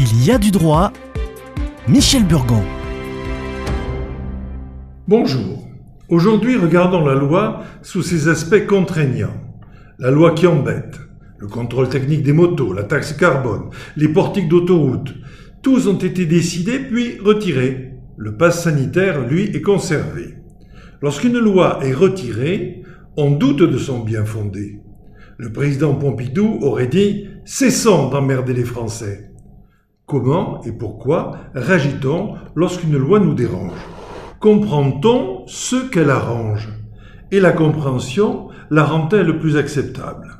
Il y a du droit. Michel Burgon. Bonjour. Aujourd'hui, regardons la loi sous ses aspects contraignants. La loi qui embête, le contrôle technique des motos, la taxe carbone, les portiques d'autoroute, tous ont été décidés puis retirés. Le pass sanitaire, lui, est conservé. Lorsqu'une loi est retirée, on doute de son bien fondé. Le président Pompidou aurait dit Cessons d'emmerder les Français. Comment et pourquoi réagit-on lorsqu'une loi nous dérange? Comprend-on ce qu'elle arrange? Et la compréhension la rend-elle plus acceptable?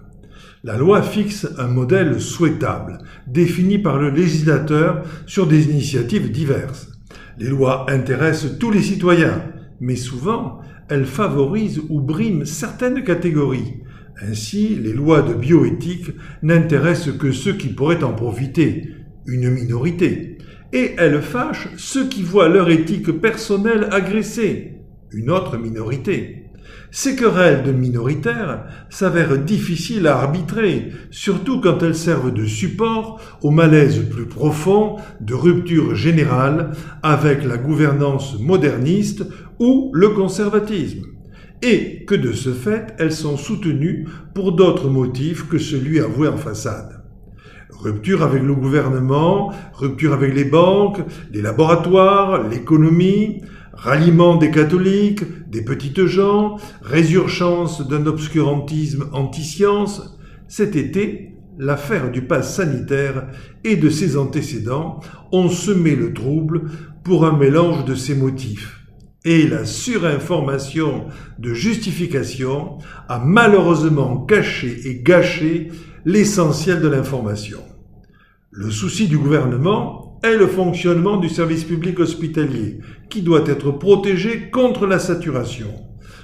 La loi fixe un modèle souhaitable, défini par le législateur sur des initiatives diverses. Les lois intéressent tous les citoyens, mais souvent elles favorisent ou briment certaines catégories. Ainsi, les lois de bioéthique n'intéressent que ceux qui pourraient en profiter, une minorité, et elles fâchent ceux qui voient leur éthique personnelle agressée, une autre minorité. Ces querelles de minoritaires s'avèrent difficiles à arbitrer, surtout quand elles servent de support au malaise plus profond de rupture générale avec la gouvernance moderniste ou le conservatisme, et que de ce fait elles sont soutenues pour d'autres motifs que celui avoué en façade. Rupture avec le gouvernement, rupture avec les banques, les laboratoires, l'économie, ralliement des catholiques, des petites gens, résurgence d'un obscurantisme anti-science, cet été, l'affaire du pass sanitaire et de ses antécédents ont semé le trouble pour un mélange de ces motifs. Et la surinformation de justification a malheureusement caché et gâché l'essentiel de l'information. Le souci du gouvernement est le fonctionnement du service public hospitalier, qui doit être protégé contre la saturation.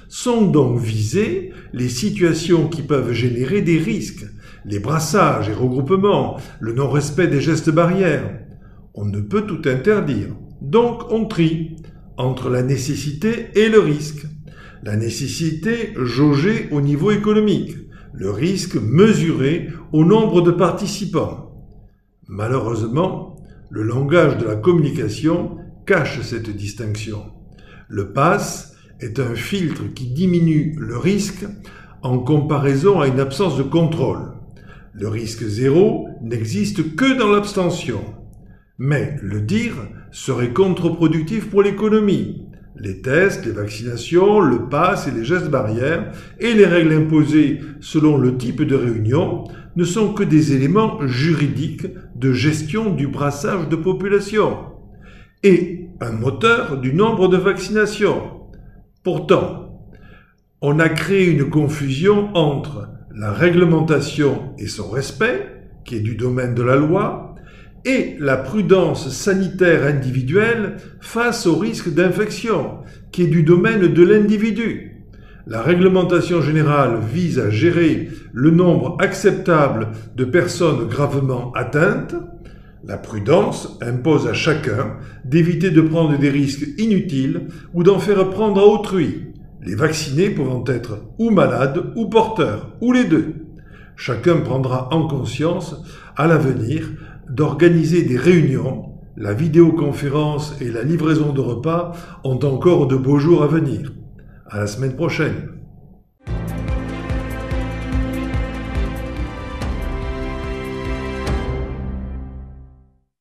Sont donc visées les situations qui peuvent générer des risques, les brassages et regroupements, le non-respect des gestes barrières. On ne peut tout interdire, donc on trie entre la nécessité et le risque. La nécessité jaugée au niveau économique, le risque mesuré au nombre de participants. Malheureusement, le langage de la communication cache cette distinction. Le pass est un filtre qui diminue le risque en comparaison à une absence de contrôle. Le risque zéro n'existe que dans l'abstention. Mais le dire serait contre-productif pour l'économie, les tests, les vaccinations, le pass et les gestes barrières et les règles imposées selon le type de réunion ne sont que des éléments juridiques de gestion du brassage de population et un moteur du nombre de vaccinations. Pourtant, on a créé une confusion entre la réglementation et son respect, qui est du domaine de la loi, et la prudence sanitaire individuelle face au risque d'infection, qui est du domaine de l'individu. La réglementation générale vise à gérer le nombre acceptable de personnes gravement atteintes. La prudence impose à chacun d'éviter de prendre des risques inutiles ou d'en faire prendre à autrui, les vaccinés pouvant être ou malades ou porteurs, ou les deux. Chacun prendra en conscience à l'avenir d'organiser des réunions, la vidéoconférence et la livraison de repas ont encore de beaux jours à venir. À la semaine prochaine.